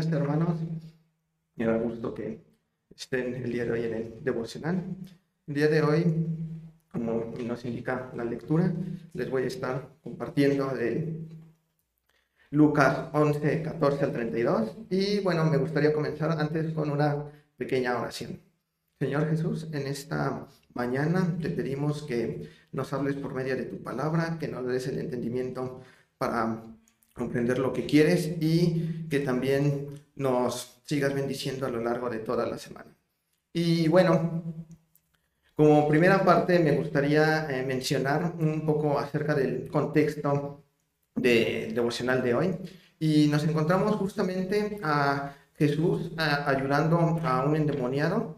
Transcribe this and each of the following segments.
días, hermanos. Me da gusto que estén el día de hoy en el devocional. El día de hoy, como nos indica la lectura, les voy a estar compartiendo de Lucas 11, 14 al 32. Y bueno, me gustaría comenzar antes con una pequeña oración. Señor Jesús, en esta mañana te pedimos que nos hables por medio de tu palabra, que nos des el entendimiento para comprender lo que quieres y que también nos sigas bendiciendo a lo largo de toda la semana. Y bueno, como primera parte me gustaría eh, mencionar un poco acerca del contexto de devocional de hoy. Y nos encontramos justamente a Jesús ayudando a un endemoniado,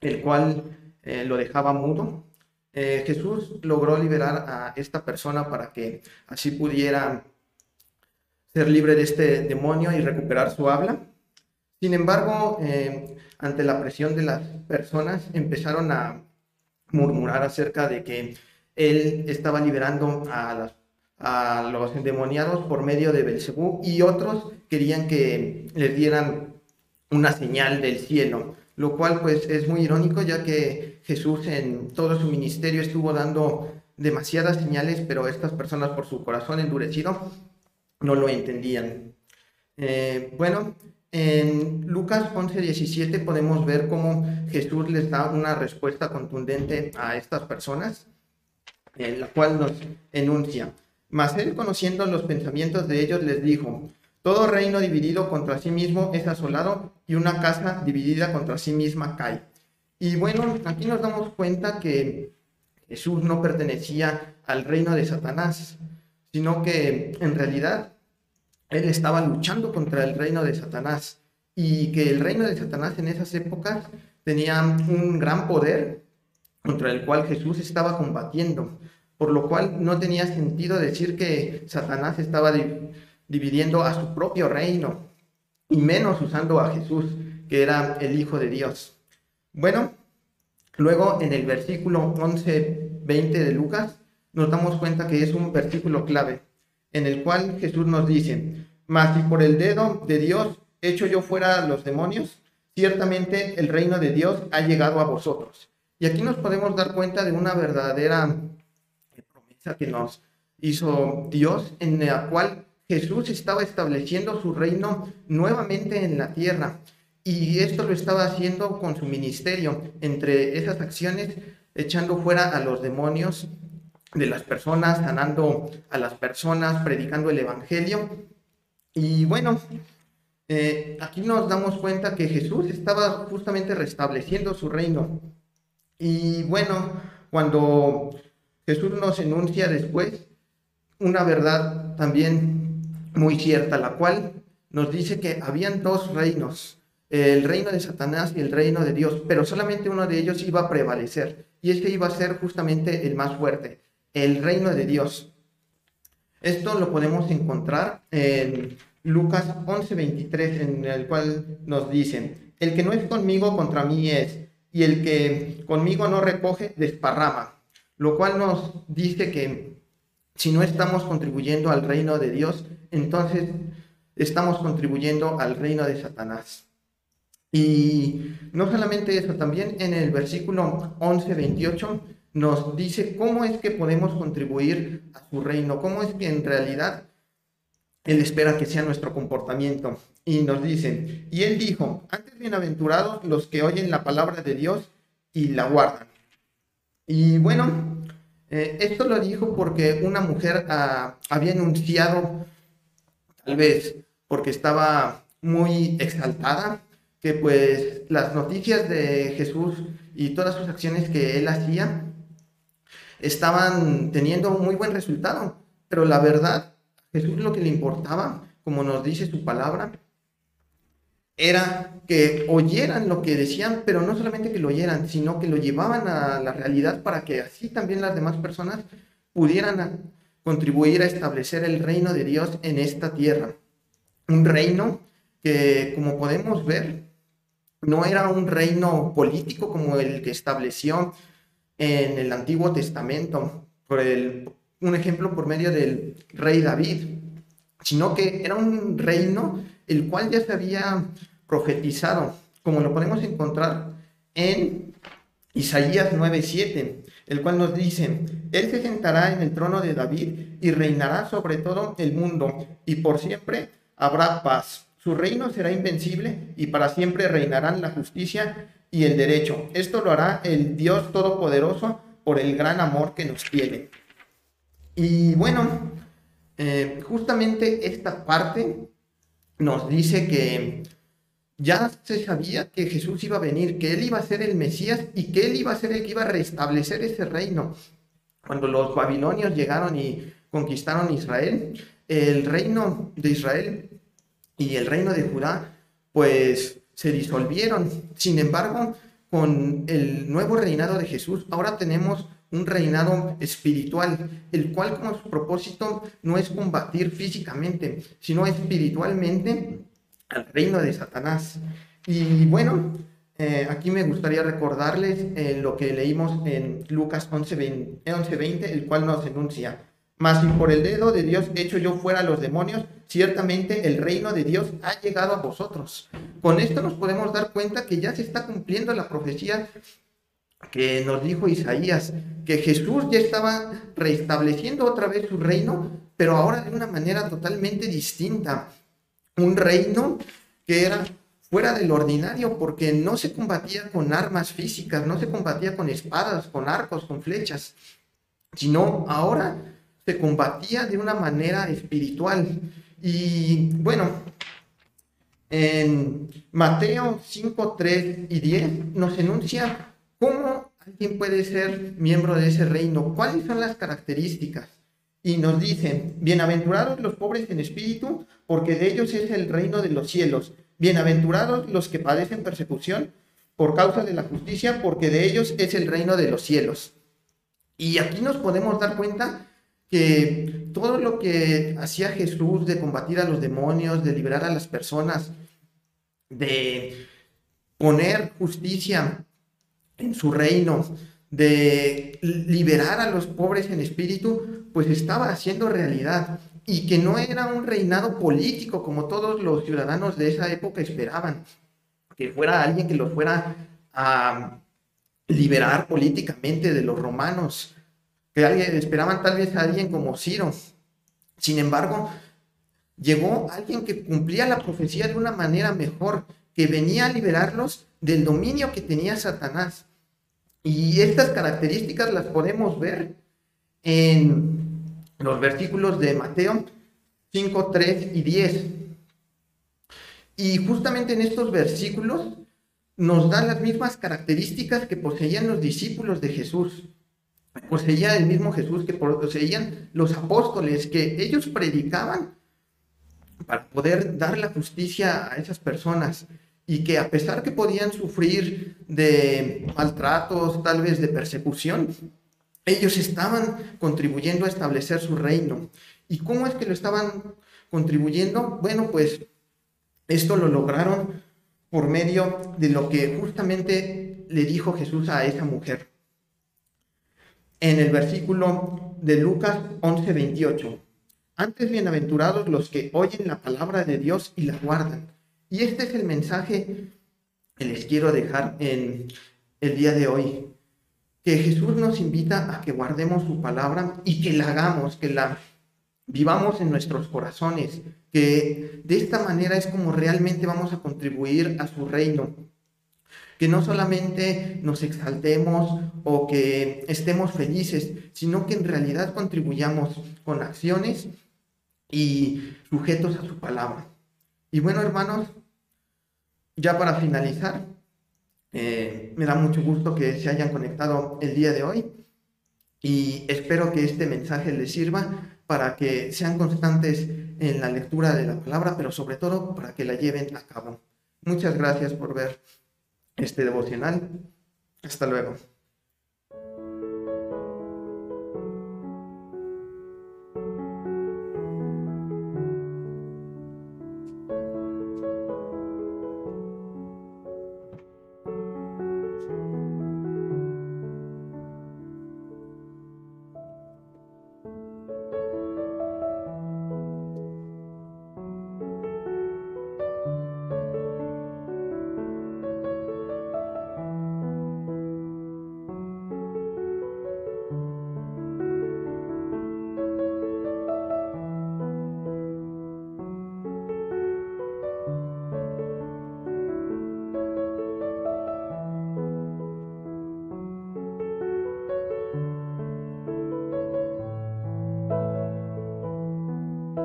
el cual eh, lo dejaba mudo. Eh, Jesús logró liberar a esta persona para que así pudiera ser libre de este demonio y recuperar su habla. Sin embargo, eh, ante la presión de las personas, empezaron a murmurar acerca de que él estaba liberando a, a los endemoniados por medio de Belcebú y otros querían que les dieran una señal del cielo, lo cual pues es muy irónico ya que Jesús en todo su ministerio estuvo dando demasiadas señales, pero estas personas por su corazón endurecido no lo entendían. Eh, bueno, en Lucas 11:17 podemos ver cómo Jesús les da una respuesta contundente a estas personas, en la cual nos enuncia. Mas él, conociendo los pensamientos de ellos, les dijo, todo reino dividido contra sí mismo es asolado y una casa dividida contra sí misma cae. Y bueno, aquí nos damos cuenta que Jesús no pertenecía al reino de Satanás, sino que en realidad él estaba luchando contra el reino de Satanás y que el reino de Satanás en esas épocas tenía un gran poder contra el cual Jesús estaba combatiendo, por lo cual no tenía sentido decir que Satanás estaba dividiendo a su propio reino, y menos usando a Jesús, que era el Hijo de Dios. Bueno, luego en el versículo 11, 20 de Lucas, nos damos cuenta que es un versículo clave, en el cual Jesús nos dice, mas si por el dedo de Dios echo yo fuera los demonios, ciertamente el reino de Dios ha llegado a vosotros. Y aquí nos podemos dar cuenta de una verdadera promesa que nos hizo Dios, en la cual Jesús estaba estableciendo su reino nuevamente en la tierra. Y esto lo estaba haciendo con su ministerio, entre esas acciones, echando fuera a los demonios de las personas, sanando a las personas, predicando el Evangelio. Y bueno, eh, aquí nos damos cuenta que Jesús estaba justamente restableciendo su reino. Y bueno, cuando Jesús nos enuncia después una verdad también muy cierta, la cual nos dice que habían dos reinos, el reino de Satanás y el reino de Dios, pero solamente uno de ellos iba a prevalecer, y este iba a ser justamente el más fuerte el reino de Dios. Esto lo podemos encontrar en Lucas 11:23, en el cual nos dicen, el que no es conmigo contra mí es, y el que conmigo no recoge, desparrama. Lo cual nos dice que si no estamos contribuyendo al reino de Dios, entonces estamos contribuyendo al reino de Satanás. Y no solamente eso, también en el versículo 11:28 nos dice cómo es que podemos contribuir a su reino, cómo es que en realidad Él espera que sea nuestro comportamiento. Y nos dice, y Él dijo, antes bienaventurados los que oyen la palabra de Dios y la guardan. Y bueno, eh, esto lo dijo porque una mujer ah, había anunciado, tal vez porque estaba muy exaltada, que pues las noticias de Jesús y todas sus acciones que él hacía estaban teniendo muy buen resultado. Pero la verdad, Jesús lo que le importaba, como nos dice su palabra, era que oyeran lo que decían, pero no solamente que lo oyeran, sino que lo llevaban a la realidad para que así también las demás personas pudieran contribuir a establecer el reino de Dios en esta tierra. Un reino que, como podemos ver, no era un reino político como el que estableció en el Antiguo Testamento, por el, un ejemplo por medio del rey David, sino que era un reino el cual ya se había profetizado, como lo podemos encontrar en Isaías 9:7, el cual nos dice, Él se sentará en el trono de David y reinará sobre todo el mundo, y por siempre habrá paz. Su reino será invencible y para siempre reinarán la justicia y el derecho. Esto lo hará el Dios Todopoderoso por el gran amor que nos tiene. Y bueno, eh, justamente esta parte nos dice que ya se sabía que Jesús iba a venir, que Él iba a ser el Mesías y que Él iba a ser el que iba a restablecer ese reino. Cuando los babilonios llegaron y conquistaron Israel, el reino de Israel y el reino de Judá, pues se disolvieron. Sin embargo, con el nuevo reinado de Jesús, ahora tenemos un reinado espiritual, el cual como su propósito no es combatir físicamente, sino espiritualmente al reino de Satanás. Y bueno, eh, aquí me gustaría recordarles eh, lo que leímos en Lucas 11:20, 11, el cual nos enuncia, mas si por el dedo de Dios hecho yo fuera a los demonios, ciertamente el reino de Dios ha llegado a vosotros. Con esto nos podemos dar cuenta que ya se está cumpliendo la profecía que nos dijo Isaías, que Jesús ya estaba restableciendo otra vez su reino, pero ahora de una manera totalmente distinta. Un reino que era fuera del ordinario porque no se combatía con armas físicas, no se combatía con espadas, con arcos, con flechas, sino ahora se combatía de una manera espiritual. Y bueno, en Mateo 5, 3 y 10 nos enuncia cómo alguien puede ser miembro de ese reino, cuáles son las características. Y nos dicen, bienaventurados los pobres en espíritu, porque de ellos es el reino de los cielos. Bienaventurados los que padecen persecución por causa de la justicia, porque de ellos es el reino de los cielos. Y aquí nos podemos dar cuenta que todo lo que hacía Jesús de combatir a los demonios, de liberar a las personas, de poner justicia en su reino, de liberar a los pobres en espíritu, pues estaba haciendo realidad. Y que no era un reinado político como todos los ciudadanos de esa época esperaban, que fuera alguien que los fuera a liberar políticamente de los romanos, que esperaban tal vez a alguien como Ciro. Sin embargo, llegó alguien que cumplía la profecía de una manera mejor, que venía a liberarlos del dominio que tenía Satanás. Y estas características las podemos ver en los versículos de Mateo 5, 3 y 10. Y justamente en estos versículos nos dan las mismas características que poseían los discípulos de Jesús poseía el mismo Jesús que poseían los apóstoles, que ellos predicaban para poder dar la justicia a esas personas y que a pesar que podían sufrir de maltratos, tal vez de persecución, ellos estaban contribuyendo a establecer su reino. ¿Y cómo es que lo estaban contribuyendo? Bueno, pues esto lo lograron por medio de lo que justamente le dijo Jesús a esa mujer en el versículo de Lucas 11:28. Antes bienaventurados los que oyen la palabra de Dios y la guardan. Y este es el mensaje que les quiero dejar en el día de hoy. Que Jesús nos invita a que guardemos su palabra y que la hagamos, que la vivamos en nuestros corazones, que de esta manera es como realmente vamos a contribuir a su reino que no solamente nos exaltemos o que estemos felices, sino que en realidad contribuyamos con acciones y sujetos a su palabra. Y bueno, hermanos, ya para finalizar, eh, me da mucho gusto que se hayan conectado el día de hoy y espero que este mensaje les sirva para que sean constantes en la lectura de la palabra, pero sobre todo para que la lleven a cabo. Muchas gracias por ver este devocional. Hasta luego.